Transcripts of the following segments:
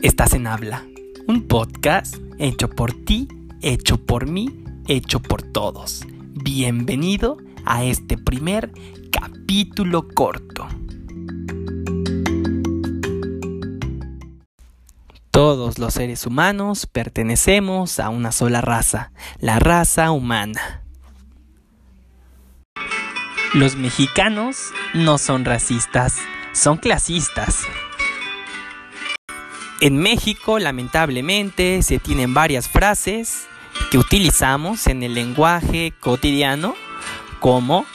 Estás en Habla, un podcast hecho por ti, hecho por mí, hecho por todos. Bienvenido a este primer capítulo corto. Todos los seres humanos pertenecemos a una sola raza, la raza humana. Los mexicanos no son racistas, son clasistas. En México, lamentablemente, se tienen varias frases que utilizamos en el lenguaje cotidiano, como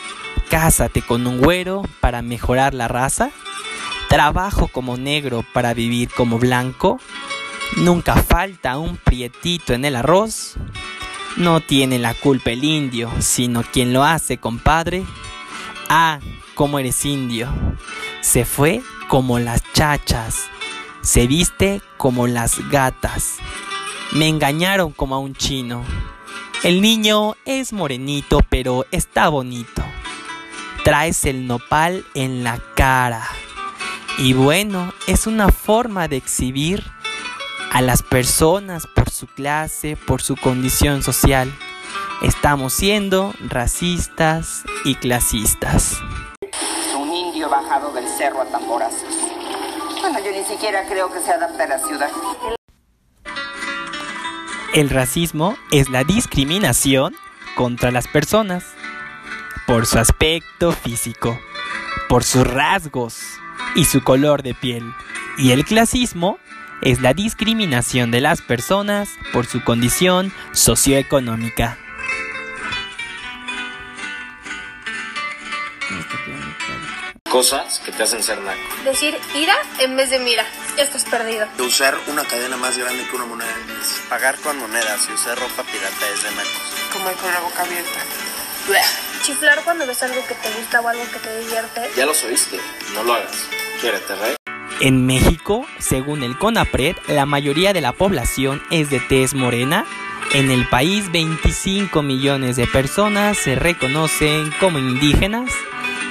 cásate con un güero para mejorar la raza, trabajo como negro para vivir como blanco, nunca falta un prietito en el arroz, no tiene la culpa el indio, sino quien lo hace, compadre. Ah, como eres indio. Se fue como las chachas se viste como las gatas. Me engañaron como a un chino. El niño es morenito, pero está bonito. Traes el nopal en la cara. Y bueno, es una forma de exhibir a las personas por su clase, por su condición social. Estamos siendo racistas y clasistas. Un indio bajado del cerro a tamborazos. Bueno, yo ni siquiera creo que se adapte a la ciudad. El racismo es la discriminación contra las personas por su aspecto físico, por sus rasgos y su color de piel. Y el clasismo es la discriminación de las personas por su condición socioeconómica. Cosas que te hacen ser naco. Decir ira en vez de mira. Esto es perdido. Usar una cadena más grande que una moneda. Pagar con monedas y usar ropa pirata es de nacos. Comer con la boca abierta. Chiflar cuando ves algo que te gusta o algo que te divierte. Ya los oíste, no lo hagas. Quiérete, rey. En México, según el CONAPRED, la mayoría de la población es de tez morena. En el país, 25 millones de personas se reconocen como indígenas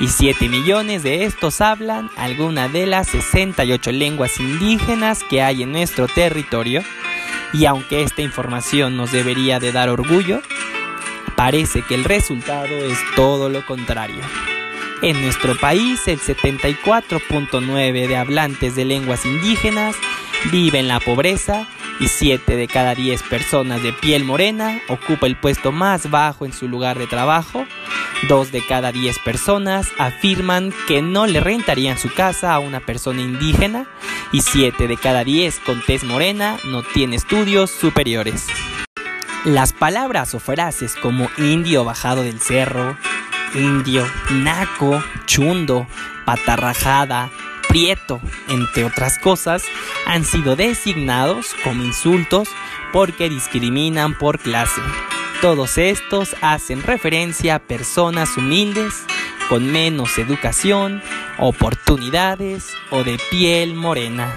y 7 millones de estos hablan alguna de las 68 lenguas indígenas que hay en nuestro territorio. Y aunque esta información nos debería de dar orgullo, parece que el resultado es todo lo contrario. En nuestro país, el 74.9 de hablantes de lenguas indígenas vive en la pobreza y 7 de cada 10 personas de piel morena ocupa el puesto más bajo en su lugar de trabajo. 2 de cada 10 personas afirman que no le rentarían su casa a una persona indígena y 7 de cada 10 con tez morena no tiene estudios superiores. Las palabras o frases como indio bajado del cerro, indio, naco, chundo, patarrajada, prieto, entre otras cosas, han sido designados como insultos porque discriminan por clase. Todos estos hacen referencia a personas humildes, con menos educación, oportunidades o de piel morena.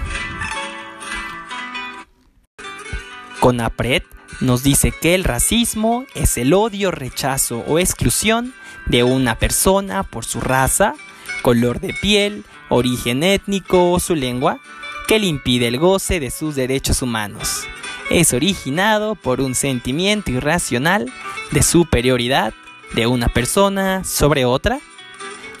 Conapred nos dice que el racismo es el odio, rechazo o exclusión de una persona por su raza, color de piel, origen étnico o su lengua, que le impide el goce de sus derechos humanos. Es originado por un sentimiento irracional de superioridad de una persona sobre otra.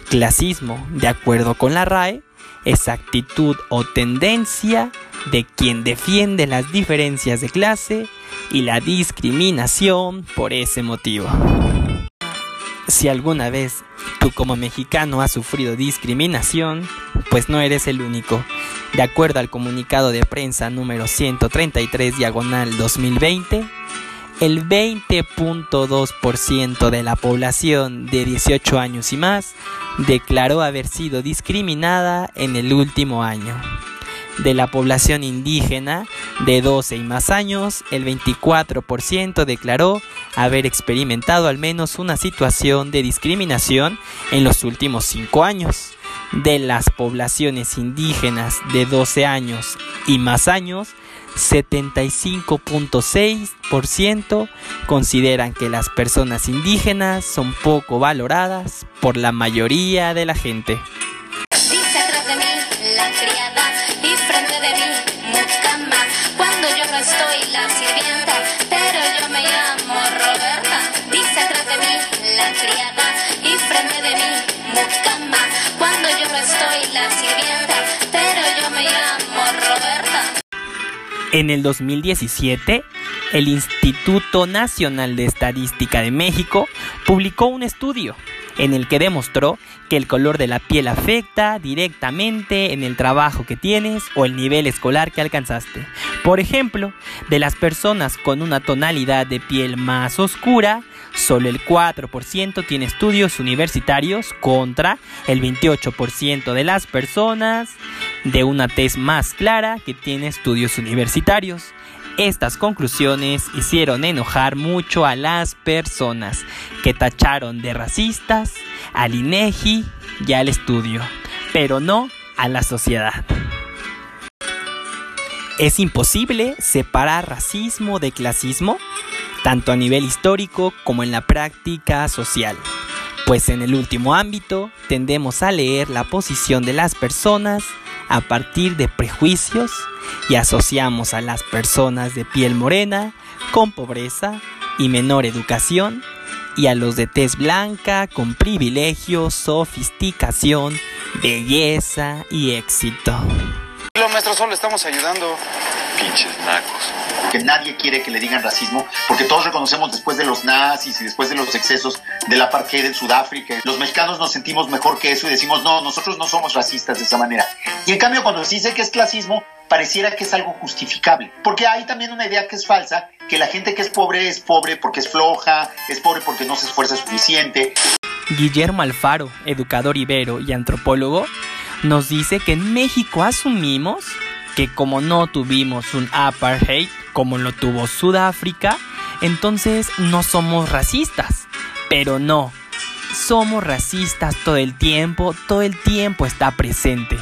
Clasismo, de acuerdo con la RAE, es actitud o tendencia de quien defiende las diferencias de clase y la discriminación por ese motivo. Si alguna vez tú como mexicano has sufrido discriminación, pues no eres el único. De acuerdo al comunicado de prensa número 133 diagonal 2020, el 20.2% de la población de 18 años y más declaró haber sido discriminada en el último año de la población indígena de 12 y más años, el 24% declaró haber experimentado al menos una situación de discriminación en los últimos 5 años. De las poblaciones indígenas de 12 años y más años, 75.6% consideran que las personas indígenas son poco valoradas por la mayoría de la gente. Detrás de mí la criada frente de mí mucama. Cuando yo no estoy la sirvienta, pero yo me llamo Roberta. Dice atrás de mí la criada y frente de mí mucama. Cuando yo no estoy la sirvienta, pero yo me llamo Roberta. En el 2017, el Instituto Nacional de Estadística de México publicó un estudio en el que demostró que el color de la piel afecta directamente en el trabajo que tienes o el nivel escolar que alcanzaste. Por ejemplo, de las personas con una tonalidad de piel más oscura, solo el 4% tiene estudios universitarios contra el 28% de las personas de una tez más clara que tiene estudios universitarios. Estas conclusiones hicieron enojar mucho a las personas que tacharon de racistas al INEGI y al estudio, pero no a la sociedad. Es imposible separar racismo de clasismo, tanto a nivel histórico como en la práctica social, pues en el último ámbito tendemos a leer la posición de las personas a partir de prejuicios y asociamos a las personas de piel morena con pobreza y menor educación y a los de tez blanca con privilegios, sofisticación, belleza y éxito. Maestro solo estamos ayudando. Pinches nacos. que nadie quiere que le digan racismo, porque todos reconocemos después de los nazis y después de los excesos del apartheid en Sudáfrica, los mexicanos nos sentimos mejor que eso y decimos, no, nosotros no somos racistas de esa manera. Y en cambio, cuando se dice que es clasismo, pareciera que es algo justificable, porque hay también una idea que es falsa, que la gente que es pobre es pobre porque es floja, es pobre porque no se esfuerza suficiente. Guillermo Alfaro, educador ibero y antropólogo, nos dice que en México asumimos que como no tuvimos un apartheid como lo tuvo Sudáfrica, entonces no somos racistas. Pero no, somos racistas todo el tiempo, todo el tiempo está presente.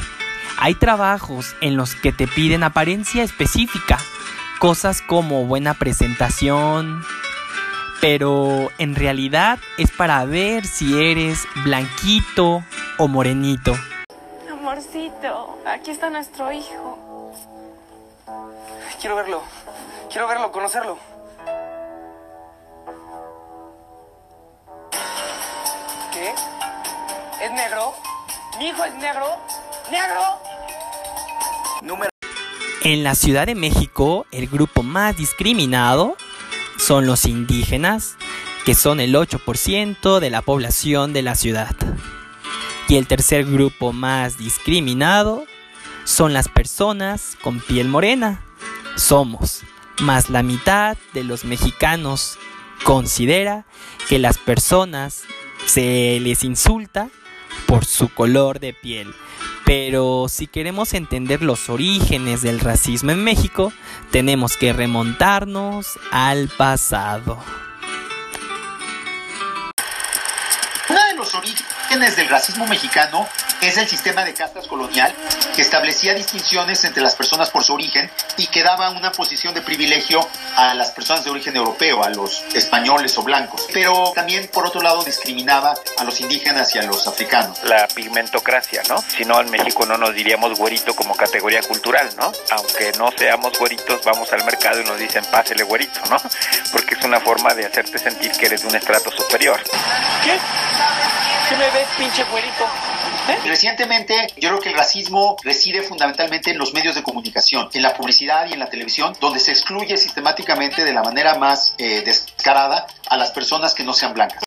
Hay trabajos en los que te piden apariencia específica, cosas como buena presentación, pero en realidad es para ver si eres blanquito o morenito. Amorcito, aquí está nuestro hijo. Quiero verlo. Quiero verlo, conocerlo. ¿Qué? ¿Es negro? ¿Mi hijo es negro? ¿Negro? Número En la Ciudad de México, el grupo más discriminado son los indígenas, que son el 8% de la población de la ciudad. Y el tercer grupo más discriminado son las personas con piel morena. Somos más la mitad de los mexicanos considera que las personas se les insulta por su color de piel. Pero si queremos entender los orígenes del racismo en México, tenemos que remontarnos al pasado. Orígenes del racismo mexicano es el sistema de castas colonial que establecía distinciones entre las personas por su origen y que daba una posición de privilegio a las personas de origen europeo, a los españoles o blancos. Pero también, por otro lado, discriminaba a los indígenas y a los africanos. La pigmentocracia, ¿no? Si no, en México no nos diríamos güerito como categoría cultural, ¿no? Aunque no seamos güeritos, vamos al mercado y nos dicen pásele güerito, ¿no? Porque es una forma de hacerte sentir que eres de un estrato superior. ¿Qué? ¿Qué me ves, pinche güerito? ¿Eh? Recientemente, yo creo que el racismo reside fundamentalmente en los medios de comunicación, en la publicidad y en la televisión, donde se excluye sistemáticamente de la manera más eh, descarada a las personas que no sean blancas.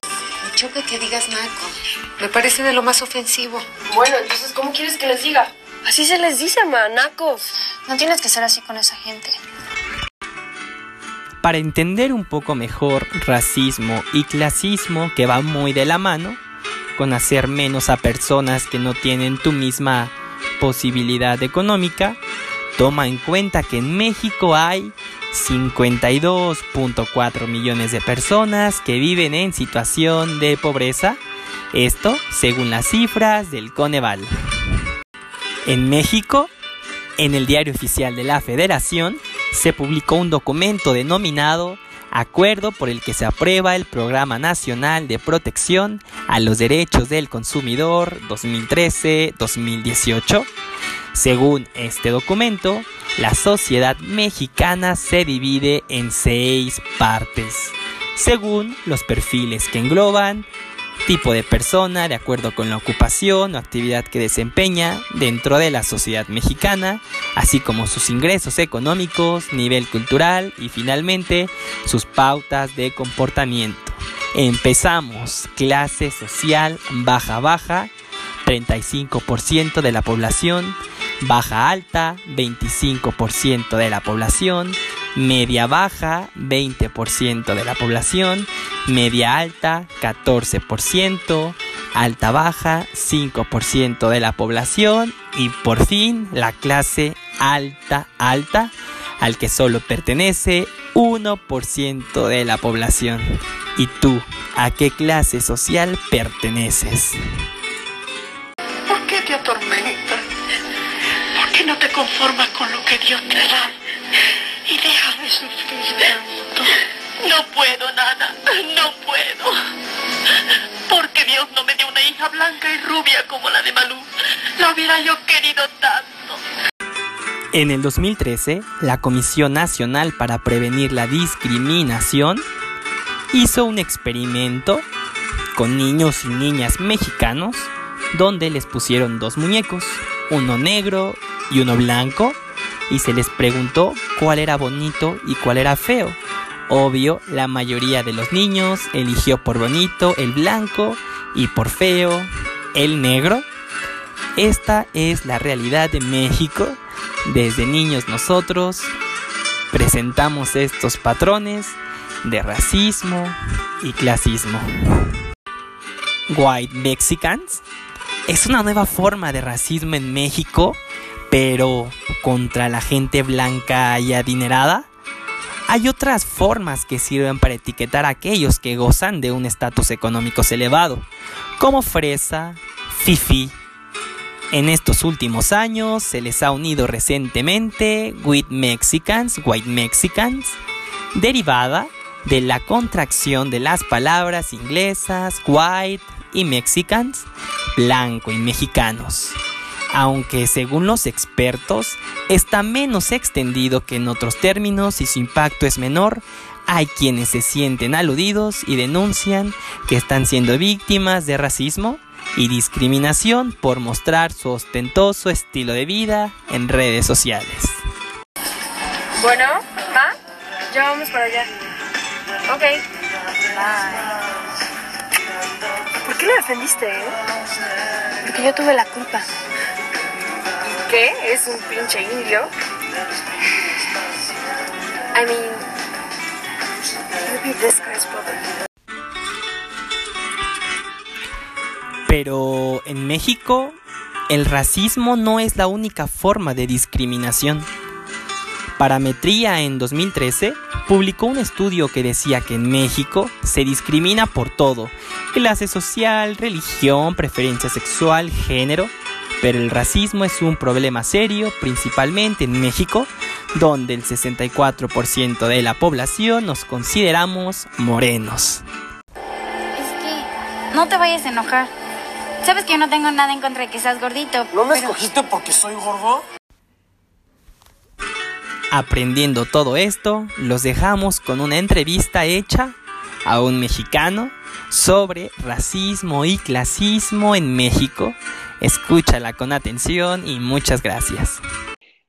Me choca que digas naco. Me parece de lo más ofensivo. Bueno, entonces, ¿cómo quieres que les diga? Así se les dice, manacos. No tienes que ser así con esa gente. Para entender un poco mejor racismo y clasismo que va muy de la mano, con hacer menos a personas que no tienen tu misma posibilidad económica, toma en cuenta que en México hay 52.4 millones de personas que viven en situación de pobreza, esto según las cifras del Coneval. En México, en el diario oficial de la Federación, se publicó un documento denominado acuerdo por el que se aprueba el Programa Nacional de Protección a los Derechos del Consumidor 2013-2018. Según este documento, la sociedad mexicana se divide en seis partes, según los perfiles que engloban tipo de persona de acuerdo con la ocupación o actividad que desempeña dentro de la sociedad mexicana, así como sus ingresos económicos, nivel cultural y finalmente sus pautas de comportamiento. Empezamos, clase social baja baja, 35% de la población, baja alta, 25% de la población, media baja 20% de la población, media alta 14%, alta baja 5% de la población y por fin la clase alta alta al que solo pertenece 1% de la población. ¿Y tú a qué clase social perteneces? ¿Por qué te atormentas? ¿Por qué no te conformas con lo que Dios te da? Y deja de sufrir tanto. No puedo, nada, no puedo. Porque Dios no me dio una hija blanca y rubia como la de Malú. La hubiera yo querido tanto. En el 2013, la Comisión Nacional para Prevenir la Discriminación hizo un experimento con niños y niñas mexicanos donde les pusieron dos muñecos, uno negro y uno blanco, y se les preguntó cuál era bonito y cuál era feo. Obvio, la mayoría de los niños eligió por bonito el blanco y por feo el negro. Esta es la realidad de México. Desde niños nosotros presentamos estos patrones de racismo y clasismo. White Mexicans es una nueva forma de racismo en México pero contra la gente blanca y adinerada, hay otras formas que sirven para etiquetar a aquellos que gozan de un estatus económico elevado, como fresa, fifi. En estos últimos años se les ha unido recientemente White Mexicans, White Mexicans, derivada de la contracción de las palabras inglesas white y mexicans, blanco y mexicanos aunque según los expertos está menos extendido que en otros términos y su impacto es menor, hay quienes se sienten aludidos y denuncian que están siendo víctimas de racismo y discriminación por mostrar su ostentoso estilo de vida en redes sociales. Bueno, ¿ah? Ya vamos para allá. Ok. ¿Por qué le defendiste, eh? Porque yo tuve la culpa qué? ¿Es un pinche indio? I mean, maybe this guy's. Pero en México, el racismo no es la única forma de discriminación. Parametría en 2013 publicó un estudio que decía que en México se discrimina por todo, clase social, religión, preferencia sexual, género, pero el racismo es un problema serio, principalmente en México, donde el 64% de la población nos consideramos morenos. Es que no te vayas a enojar. Sabes que yo no tengo nada en contra de que seas gordito. ¿No me escogiste porque soy gordo? Aprendiendo todo esto, los dejamos con una entrevista hecha a un mexicano sobre racismo y clasismo en México Escúchala con atención y muchas gracias.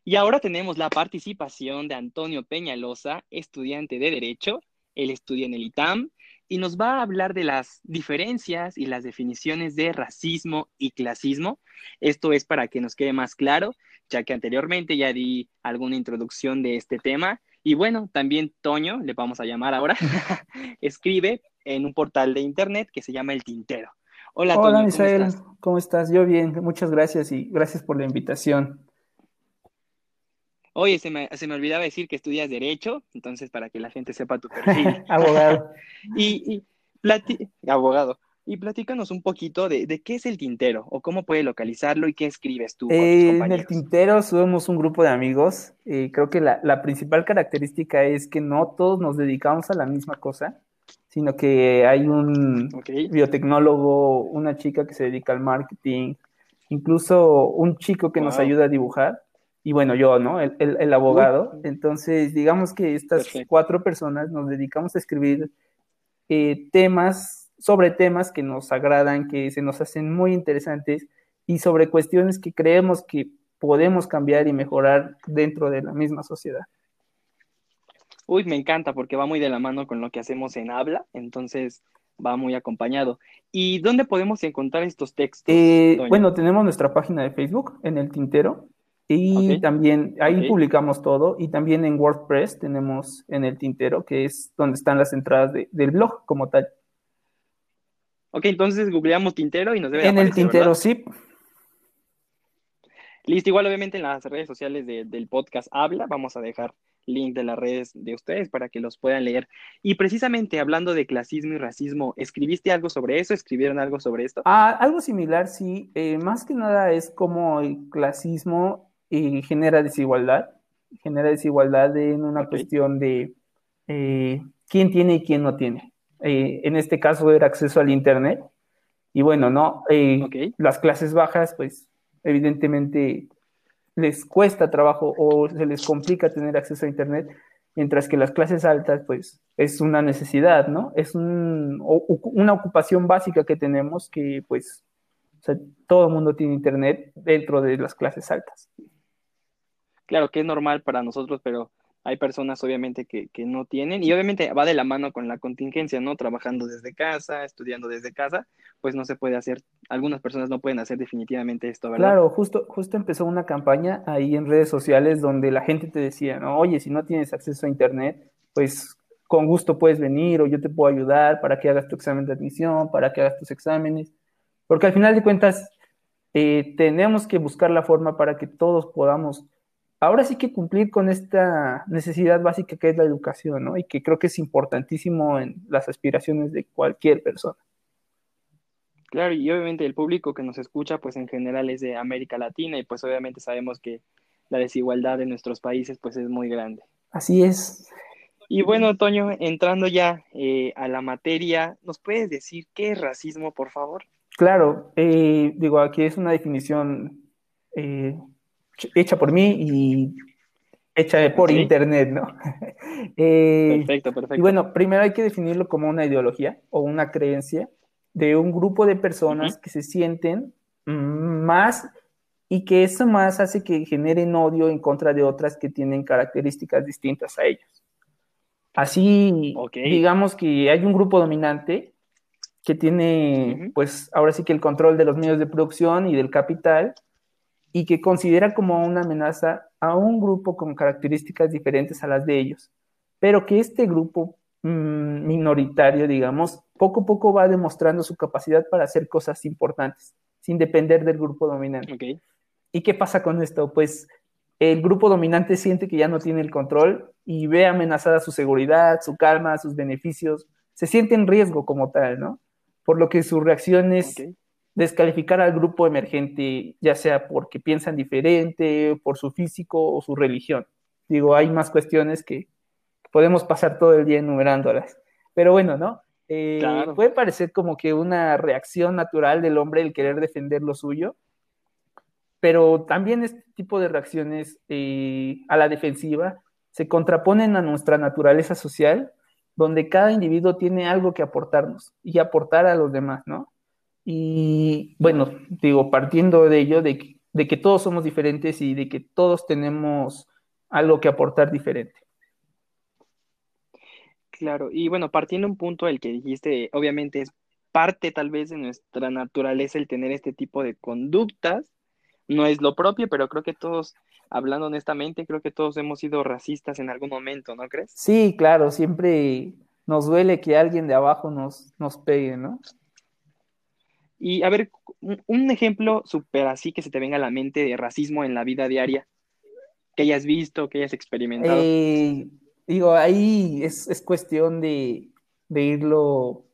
Y ahora tenemos la participación de Antonio Peñalosa, estudiante de Derecho. Él estudia en el ITAM y nos va a hablar de las diferencias y las definiciones de racismo y clasismo. Esto es para que nos quede más claro, ya que anteriormente ya di alguna introducción de este tema. Y bueno, también Toño, le vamos a llamar ahora, escribe en un portal de internet que se llama El Tintero. Hola, Hola Misael, ¿cómo estás? Yo bien, muchas gracias y gracias por la invitación. Oye, se me, se me olvidaba decir que estudias Derecho, entonces para que la gente sepa tu perfil. abogado. y, y abogado. y platícanos un poquito de, qué es el tintero o cómo puede localizarlo y qué escribes tú. Eh, en el tintero somos un grupo de amigos. Eh, creo que la, principal característica es que no todos nos dedicamos a la misma cosa, sino que hay un biotecnólogo, una chica que se dedica al marketing, incluso un chico que nos ayuda a dibujar. Y bueno, yo, ¿no? El, abogado. Entonces, digamos que estas cuatro personas nos dedicamos a escribir eh, temas sobre temas que nos agradan, que se nos hacen muy interesantes y sobre cuestiones que creemos que podemos cambiar y mejorar dentro de la misma sociedad. Uy, me encanta porque va muy de la mano con lo que hacemos en Habla, entonces va muy acompañado. ¿Y dónde podemos encontrar estos textos? Eh, bueno, tenemos nuestra página de Facebook en el Tintero y también ahí publicamos todo y también en WordPress tenemos en el Tintero, que es donde están las entradas del blog como tal. Ok, entonces googleamos Tintero y nos debe En el Tintero, sí. Listo, igual obviamente en las redes sociales del podcast Habla, vamos a dejar link de las redes de ustedes para que los puedan leer. Y precisamente hablando de clasismo y racismo, ¿escribiste algo sobre eso? ¿Escribieron algo sobre esto? Ah, algo similar, sí. Eh, más que nada es como el clasismo eh, genera desigualdad, genera desigualdad en una cuestión de eh, quién tiene y quién no tiene. Eh, en este caso era acceso al Internet. Y bueno, ¿no? Eh, las clases bajas, pues evidentemente les cuesta trabajo o se les complica tener acceso a Internet, mientras que las clases altas, pues es una necesidad, ¿no? Es una ocupación básica que tenemos que, pues, todo el mundo tiene Internet dentro de las clases altas. Claro que es normal para nosotros, pero hay personas obviamente que, no tienen y obviamente va de la mano con la contingencia, ¿no? Trabajando desde casa, estudiando desde casa, pues no se puede hacer, algunas personas no pueden hacer definitivamente esto, ¿verdad? Claro, justo, justo empezó una campaña ahí en redes sociales donde la gente te decía, ¿no? Oye, si no tienes acceso a internet, pues con gusto puedes venir o yo te puedo ayudar para que hagas tu examen de admisión, para que hagas tus exámenes, porque al final de cuentas eh, tenemos que buscar la forma para que todos podamos ahora sí que cumplir con esta necesidad básica que es la educación, ¿no? Y que creo que es importantísimo en las aspiraciones de cualquier persona. Claro, y obviamente el público que nos escucha, pues en general es de América Latina y pues obviamente sabemos que la desigualdad en nuestros países pues es muy grande. Así es. Y bueno, Toño, entrando ya eh, a la materia, ¿nos puedes decir qué es racismo, por favor? Claro, eh, digo, aquí es una definición eh, hecha por mí y hecha por internet, ¿no? Eh, perfecto, perfecto. Y bueno, primero hay que definirlo como una ideología o una creencia de un grupo de personas que se sienten más y que eso más hace que generen odio en contra de otras que tienen características distintas a ellos. Así, digamos que hay un grupo dominante que tiene, pues ahora sí que el control de los medios de producción y del capital, y que considera como una amenaza a un grupo con características diferentes a las de ellos, pero que este grupo mm, minoritario, digamos, poco a poco va demostrando su capacidad para hacer cosas importantes, sin depender del grupo dominante. ¿Y qué pasa con esto? Pues el grupo dominante siente que ya no tiene el control y ve amenazada su seguridad, su calma, sus beneficios, se siente en riesgo como tal, ¿no? Por lo que sus reacciones descalificar al grupo emergente, ya sea porque piensan diferente, por su físico o su religión. Digo, hay más cuestiones que podemos pasar todo el día enumerándolas. Pero bueno, ¿no? Eh, puede parecer como que una reacción natural del hombre el querer defender lo suyo, pero también este tipo de reacciones eh, a la defensiva se contraponen a nuestra naturaleza social, donde cada individuo tiene algo que aportarnos y aportar a los demás, ¿no? Y bueno, digo, partiendo de ello, de que, todos somos diferentes y de que todos tenemos algo que aportar diferente. Claro, y bueno, partiendo un punto del que dijiste, obviamente es parte tal vez de nuestra naturaleza el tener este tipo de conductas, no es lo propio, pero creo que todos, hablando honestamente, creo que todos hemos sido racistas en algún momento, ¿no crees? Sí, claro, siempre nos duele que alguien de abajo nos, nos pegue, ¿no? Y a ver, un ejemplo súper así que se te venga a la mente de racismo en la vida diaria, que hayas visto, que hayas experimentado. Eh, digo, ahí es, cuestión de, irlo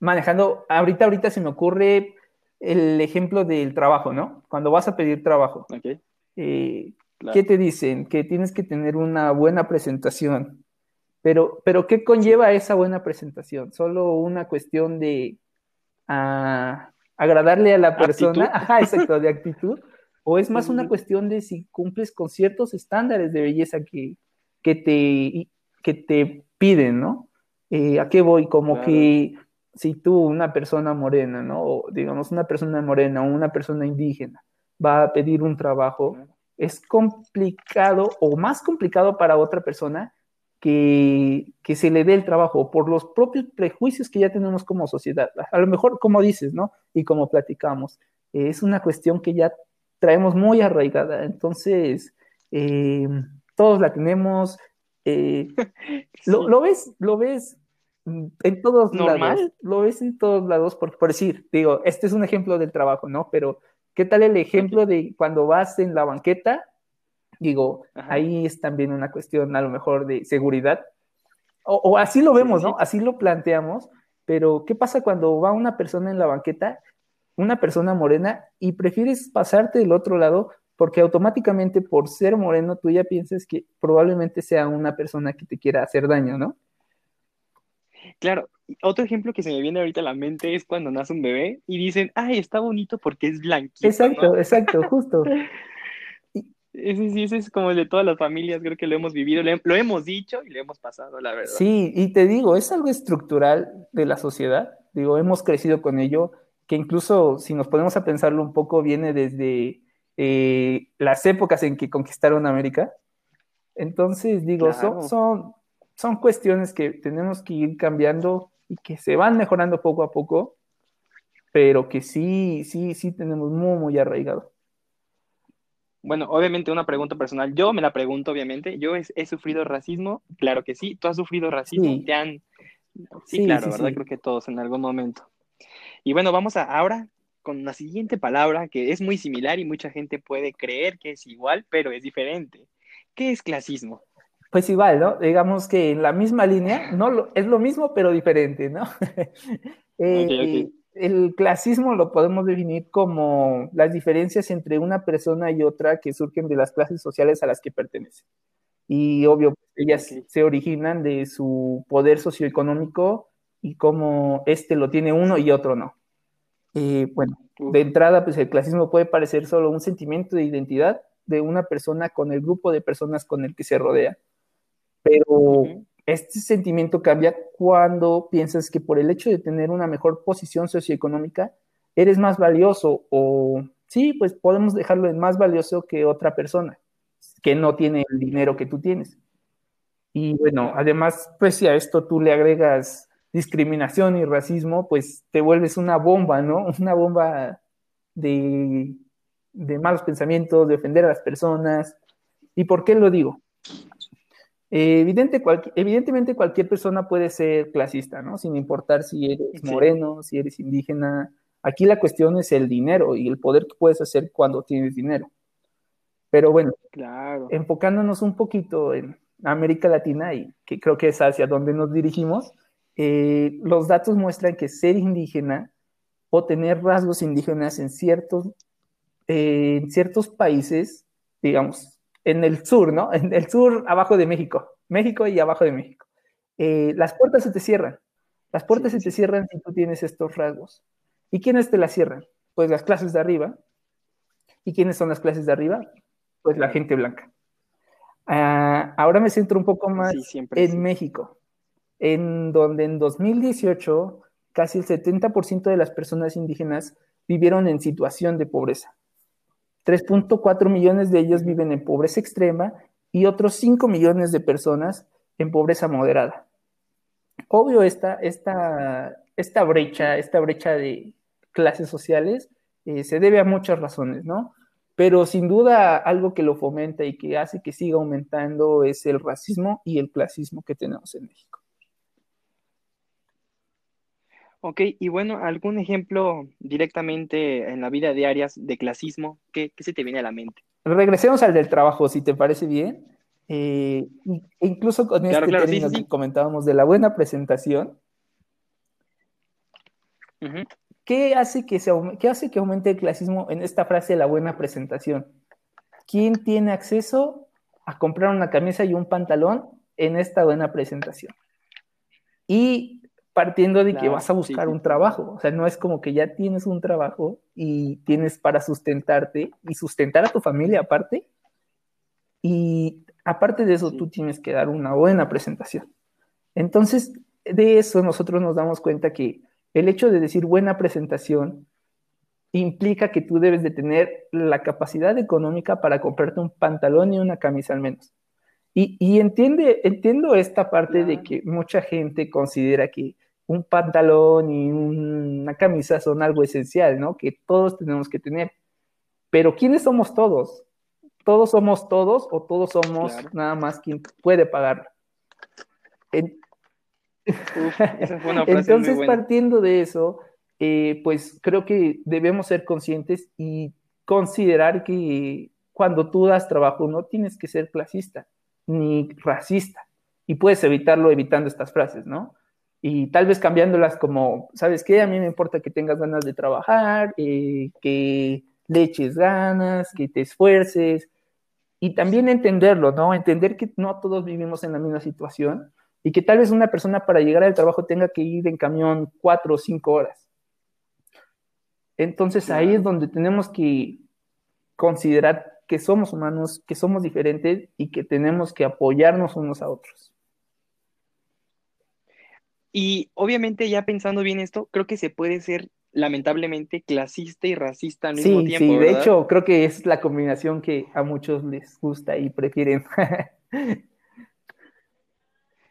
manejando, ahorita, ahorita se me ocurre el ejemplo del trabajo, ¿no? Cuando vas a pedir trabajo, eh, ¿qué te dicen? Que tienes que tener una buena presentación. Pero, pero ¿qué conlleva esa buena presentación? Solo una cuestión de ah, agradarle a la persona, ajá, exacto, de actitud, o es más una cuestión de si cumples con ciertos estándares de belleza que, que, te, que te piden, ¿no? Eh, ¿A qué voy? Como que si tú, una persona morena, ¿no? O digamos una persona morena o una persona indígena va a pedir un trabajo, es complicado o más complicado para otra persona que, que, se le dé el trabajo por los propios prejuicios que ya tenemos como sociedad. A lo mejor, como dices, ¿no? Y como platicamos, es una cuestión que ya traemos muy arraigada. Entonces, eh, todos la tenemos. Eh, lo, lo, ves, lo ves en todos lados. Lo ves en todos lados, por, por decir, digo, este es un ejemplo del trabajo, ¿no? Pero, ¿qué tal el ejemplo de cuando vas en la banqueta? Digo, ahí es también una cuestión a lo mejor de seguridad. O, así lo vemos, ¿no? Así lo planteamos, pero ¿qué pasa cuando va una persona en la banqueta, una persona morena, y prefieres pasarte del otro lado porque automáticamente por ser moreno tú ya piensas que probablemente sea una persona que te quiera hacer daño, ¿no? Claro, otro ejemplo que se me viene ahorita a la mente es cuando nace un bebé y dicen, ay, está bonito porque es blanquito. Exacto, exacto, justo. Ese sí, ese es como el de todas las familias, creo que lo hemos vivido, lo hemos dicho y lo hemos pasado, la verdad. Sí, y te digo, es algo estructural de la sociedad, digo, hemos crecido con ello, que incluso si nos ponemos a pensarlo un poco, viene desde eh, las épocas en que conquistaron América. Entonces, digo, son, son, son cuestiones que tenemos que ir cambiando y que se van mejorando poco a poco, pero que sí, sí, sí tenemos muy, muy arraigado. Bueno, obviamente una pregunta personal. Yo me la pregunto, obviamente. Yo he, sufrido racismo, claro que sí. ¿Tú has sufrido racismo? Sí. ¿Te han... Sí, claro, ¿verdad? Creo que todos en algún momento. Y bueno, vamos a ahora con la siguiente palabra que es muy similar y mucha gente puede creer que es igual, pero es diferente. ¿Qué es clasismo? Pues igual, ¿no? Digamos que en la misma línea, no lo, es lo mismo, pero diferente, ¿no? Eh, el clasismo lo podemos definir como las diferencias entre una persona y otra que surgen de las clases sociales a las que pertenecen. Y obvio, ellas se originan de su poder socioeconómico y cómo este lo tiene uno y otro no. Eh, bueno, de entrada, pues el clasismo puede parecer solo un sentimiento de identidad de una persona con el grupo de personas con el que se rodea. Pero este sentimiento cambia cuando piensas que por el hecho de tener una mejor posición socioeconómica, eres más valioso o sí, pues podemos dejarlo en más valioso que otra persona que no tiene el dinero que tú tienes. Y bueno, además, pues si a esto tú le agregas discriminación y racismo, pues te vuelves una bomba, ¿no? Una bomba de, de malos pensamientos, de ofender a las personas. ¿Y por qué lo digo? Evidente, evidentemente cualquier persona puede ser clasista, ¿no? Sin importar si eres moreno, si eres indígena. Aquí la cuestión es el dinero y el poder que puedes hacer cuando tienes dinero. Pero bueno, claro. enfocándonos un poquito en América Latina y que creo que es hacia donde nos dirigimos, eh, los datos muestran que ser indígena o tener rasgos indígenas en ciertos, eh, en ciertos países, digamos, en el sur, ¿no? En el sur, abajo de México, México y abajo de México. Eh, las puertas se te cierran. Las puertas se te cierran si tú tienes estos rasgos. ¿Y quiénes te las cierran? Pues las clases de arriba. ¿Y quiénes son las clases de arriba? Pues la gente blanca. Ah, ahora me centro un poco más en México, en donde en 2018 casi el 70% de las personas indígenas vivieron en situación de pobreza. 3.4 millones de ellos viven en pobreza extrema y otros 5 millones de personas en pobreza moderada. Obvio, esta, esta, esta brecha, esta brecha de clases sociales eh, se debe a muchas razones, ¿no? Pero sin duda algo que lo fomenta y que hace que siga aumentando es el racismo y el clasismo que tenemos en México. Ok, y bueno, ¿algún ejemplo directamente en la vida diaria de clasismo? ¿Qué, se te viene a la mente? Regresemos al del trabajo, si te parece bien. Eh, incluso con este término que comentábamos de la buena presentación, ¿Qué hace que, se, ¿Qué hace que aumente el clasismo en esta frase de la buena presentación? ¿Quién tiene acceso a comprar una camisa y un pantalón en esta buena presentación? Y partiendo de que vas a buscar un trabajo, o sea, no es como que ya tienes un trabajo y tienes para sustentarte y sustentar a tu familia aparte. Y aparte de eso, tú tienes que dar una buena presentación. Entonces, de eso nosotros nos damos cuenta que el hecho de decir buena presentación implica que tú debes de tener la capacidad económica para comprarte un pantalón y una camisa al menos. Y, entiende, entiendo esta parte de que mucha gente considera que un pantalón y una camisa son algo esencial, ¿no? Que todos tenemos que tener. Pero ¿quiénes somos todos? ¿Todos somos todos o todos somos nada más quien puede pagarlo? Entonces, partiendo de eso, eh, pues creo que debemos ser conscientes y considerar que cuando tú das trabajo no tienes que ser clasista ni racista y puedes evitarlo evitando estas frases, ¿no? Y tal vez cambiándolas como, ¿sabes qué? A mí me importa que tengas ganas de trabajar, eh, que le eches ganas, que te esfuerces y también entenderlo, ¿no? Entender que no todos vivimos en la misma situación y que tal vez una persona para llegar al trabajo tenga que ir en camión cuatro o cinco horas. Entonces ahí es donde tenemos que considerar que somos humanos, que somos diferentes y que tenemos que apoyarnos unos a otros. Y obviamente ya pensando bien esto, creo que se puede ser lamentablemente clasista y racista al mismo tiempo. Sí, de hecho creo que es la combinación que a muchos les gusta y prefieren.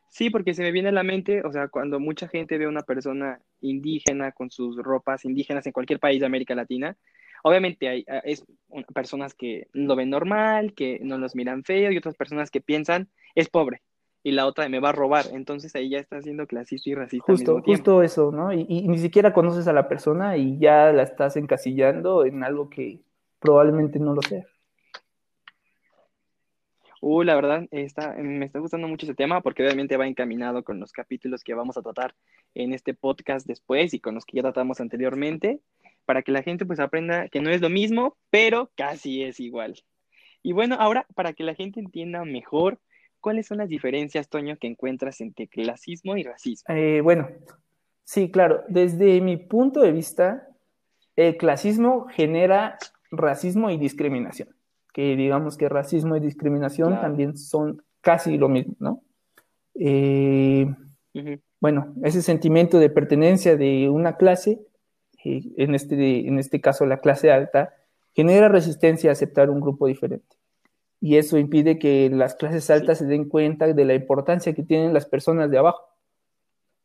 Sí, porque se me viene a la mente, o sea, cuando mucha gente ve a una persona indígena con sus ropas indígenas en cualquier país de América Latina, obviamente hay ah, es, personas que lo ven normal, que no los miran feo y otras personas que piensan es pobre y la otra me va a robar. Entonces ahí ya está siendo clasista y racista. Justo, justo eso, ¿no? Y, y, ni siquiera conoces a la persona y ya la estás encasillando en algo que probablemente no lo sea. Uh, la verdad, está, me está gustando mucho ese tema porque obviamente va encaminado con los capítulos que vamos a tratar en este podcast después y con los que ya tratamos anteriormente, para que la gente pues aprenda que no es lo mismo, pero casi es igual. Y bueno, ahora para que la gente entienda mejor, ¿cuáles son las diferencias, Toño, que encuentras entre clasismo y racismo? Eh, bueno, sí, claro, desde mi punto de vista, el clasismo genera racismo y discriminación que digamos que racismo y discriminación también son casi lo mismo, ¿no? Eh, bueno, ese sentimiento de pertenencia de una clase, eh, en, este, en este caso la clase alta, genera resistencia a aceptar un grupo diferente. Y eso impide que las clases altas se den cuenta de la importancia que tienen las personas de abajo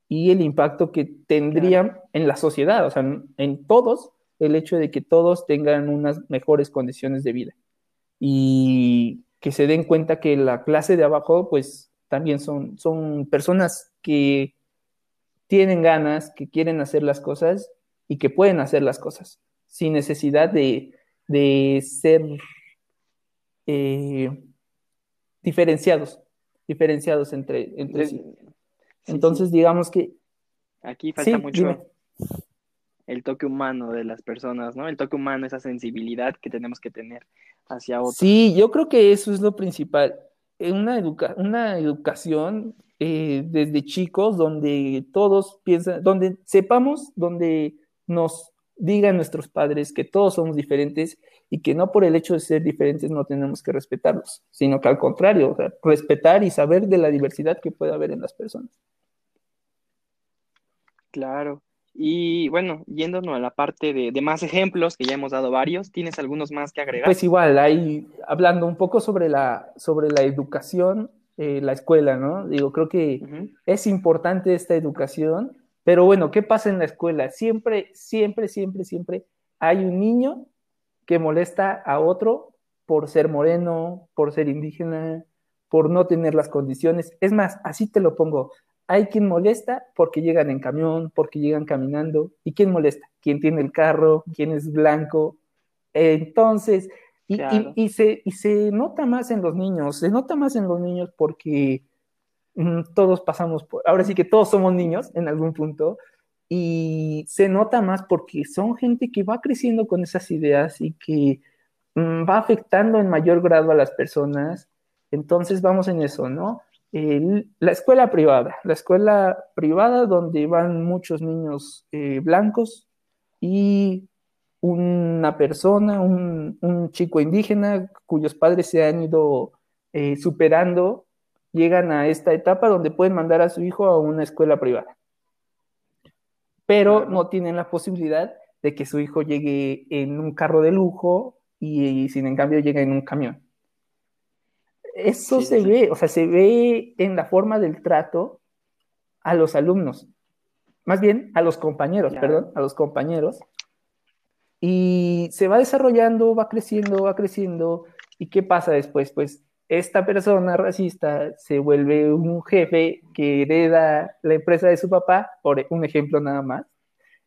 y el impacto que tendrían en la sociedad, o sea, en todos, el hecho de que todos tengan unas mejores condiciones de vida y que se den cuenta que la clase de abajo, pues también son, son personas que tienen ganas, que quieren hacer las cosas y que pueden hacer las cosas sin necesidad de, ser eh, diferenciados, diferenciados entre, entre sí. Entonces, digamos que... Aquí falta mucho el toque humano de las personas, ¿no? El toque humano, esa sensibilidad que tenemos que tener hacia otros. Sí, yo creo que eso es lo principal. Una, una educación eh, desde chicos donde todos piensan, donde sepamos, donde nos digan nuestros padres que todos somos diferentes y que no por el hecho de ser diferentes no tenemos que respetarlos, sino que al contrario, respetar y saber de la diversidad que puede haber en las personas. Claro. Y bueno, yéndonos a la parte de, más ejemplos, que ya hemos dado varios, ¿tienes algunos más que agregar? Pues igual, ahí hablando un poco sobre la, sobre la educación, eh, la escuela, ¿no? Digo, creo que es importante esta educación, pero bueno, ¿qué pasa en la escuela? Siempre, siempre, siempre, siempre hay un niño que molesta a otro por ser moreno, por ser indígena, por no tener las condiciones. Es más, así te lo pongo, hay quien molesta porque llegan en camión, porque llegan caminando. ¿Y quién molesta? ¿Quién tiene el carro? ¿Quién es blanco? Entonces, y, se, se nota más en los niños, se nota más en los niños porque mm, todos pasamos por, ahora sí que todos somos niños en algún punto, y se nota más porque son gente que va creciendo con esas ideas y que mm, va afectando en mayor grado a las personas. Entonces vamos en eso, ¿no? la escuela privada, la escuela privada donde van muchos niños eh, blancos y una persona, un, chico indígena cuyos padres se han ido eh, superando, llegan a esta etapa donde pueden mandar a su hijo a una escuela privada pero no tienen la posibilidad de que su hijo llegue en un carro de lujo y, sin en cambio llega en un camión. Eso se ve, o sea, se ve en la forma del trato a los alumnos, más bien a los compañeros, perdón, a los compañeros. Y se va desarrollando, va creciendo, va creciendo. ¿Y qué pasa después? Pues esta persona racista se vuelve un jefe que hereda la empresa de su papá, por un ejemplo nada más,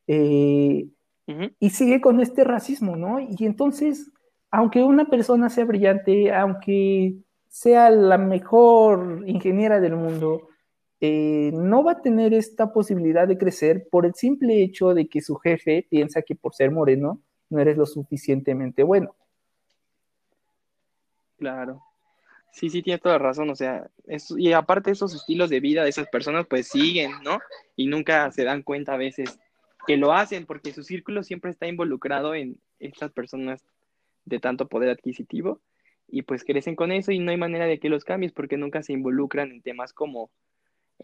eh, y sigue con este racismo, ¿no? Y entonces, aunque una persona sea brillante, aunque sea la mejor ingeniera del mundo, eh, no va a tener esta posibilidad de crecer por el simple hecho de que su jefe piensa que por ser moreno no eres lo suficientemente bueno. Claro. Sí, sí, tiene toda razón, o sea, y aparte esos estilos de vida de esas personas pues siguen, ¿no? Y nunca se dan cuenta a veces que lo hacen porque su círculo siempre está involucrado en estas personas de tanto poder adquisitivo y pues crecen con eso y no hay manera de que los cambies porque nunca se involucran en temas como,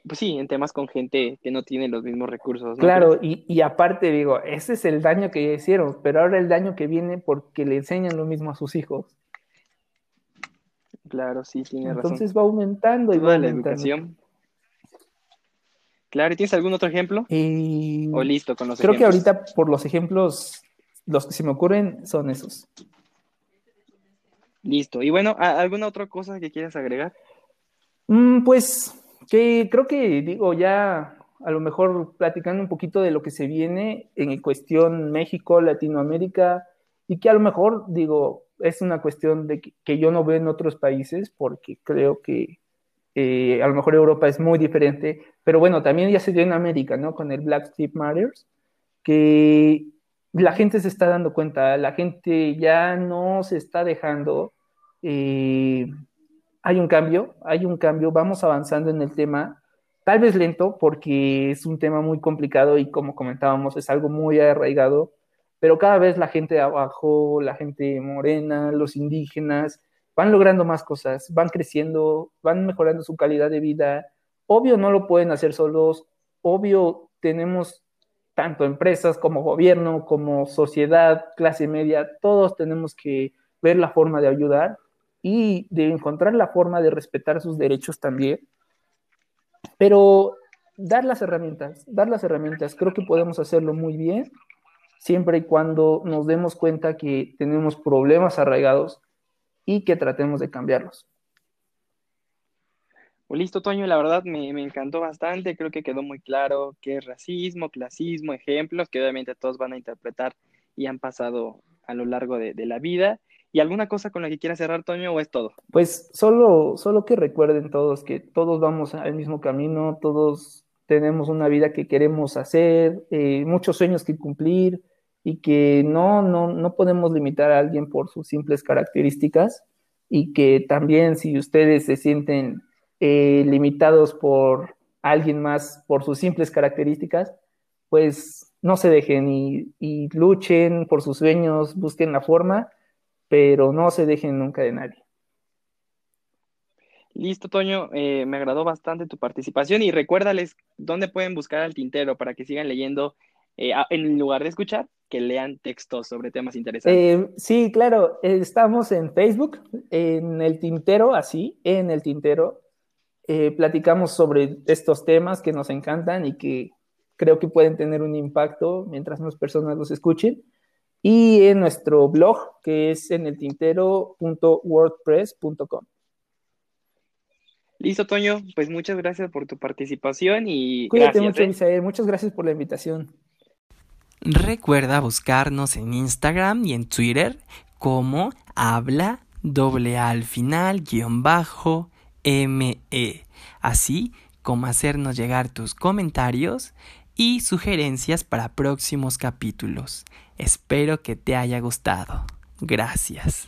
pues sí, en temas con gente que no tiene los mismos recursos. Claro, y, aparte digo, ese es el daño que hicieron, pero ahora el daño que viene porque le enseñan lo mismo a sus hijos. Claro, sí, tiene razón. Entonces va aumentando y va aumentando. La educación. Claro, ¿y tienes algún otro ejemplo? ¿O listo con los Creo que ahorita por los ejemplos, los que se me ocurren son esos. Listo. Y bueno, ¿alguna otra cosa que quieras agregar? Mm, pues que creo que digo ya a lo mejor platicando un poquito de lo que se viene en cuestión México, Latinoamérica, y que a lo mejor digo, es una cuestión de que, yo no veo en otros países porque creo que eh, a lo mejor Europa es muy diferente, pero bueno, también ya se dio en América, ¿no? Con el Black Lives Matters, que la gente se está dando cuenta, la gente ya no se está dejando. Eh, hay un cambio, hay un cambio, vamos avanzando en el tema, tal vez lento porque es un tema muy complicado y como comentábamos, es algo muy arraigado pero cada vez la gente de abajo, la gente morena, los indígenas, van logrando más cosas, van creciendo, van mejorando su calidad de vida. Obvio no lo pueden hacer solos, obvio tenemos tanto empresas como gobierno, como sociedad, clase media, todos tenemos que ver la forma de ayudar y de encontrar la forma de respetar sus derechos también. Pero dar las herramientas, dar las herramientas, creo que podemos hacerlo muy bien siempre y cuando nos demos cuenta que tenemos problemas arraigados y que tratemos de cambiarlos. Pues listo, Toño, la verdad me, encantó bastante, creo que quedó muy claro qué es racismo, clasismo, ejemplos que obviamente todos van a interpretar y han pasado a lo largo de, la vida. ¿Y alguna cosa con la que quieras cerrar, Toño, o es todo? Pues solo, solo que recuerden todos que todos vamos al mismo camino, todos tenemos una vida que queremos hacer, eh, muchos sueños que cumplir y que no, no, no podemos limitar a alguien por sus simples características y que también si ustedes se sienten eh, limitados por alguien más por sus simples características, pues no se dejen y, y luchen por sus sueños, busquen la forma, pero no se dejen nunca de nadie. Listo, Toño, eh, me agradó bastante tu participación y recuérdales dónde pueden buscar al tintero para que sigan leyendo eh, en lugar de escuchar, que lean textos sobre temas interesantes. Eh, sí, claro, estamos en Facebook, en el tintero, así, en el tintero. platicamos sobre estos temas que nos encantan y que creo que pueden tener un impacto mientras más personas los escuchen. Y en nuestro blog, que es en el tintero.wordpress.com. Listo, Toño, pues muchas gracias por tu participación y Cuídate mucho, ¿eh? Muchas gracias por la invitación. Recuerda buscarnos en Instagram y en Twitter como habla doble al final guion bajo me, así como hacernos llegar tus comentarios y sugerencias para próximos capítulos. Espero que te haya gustado. Gracias.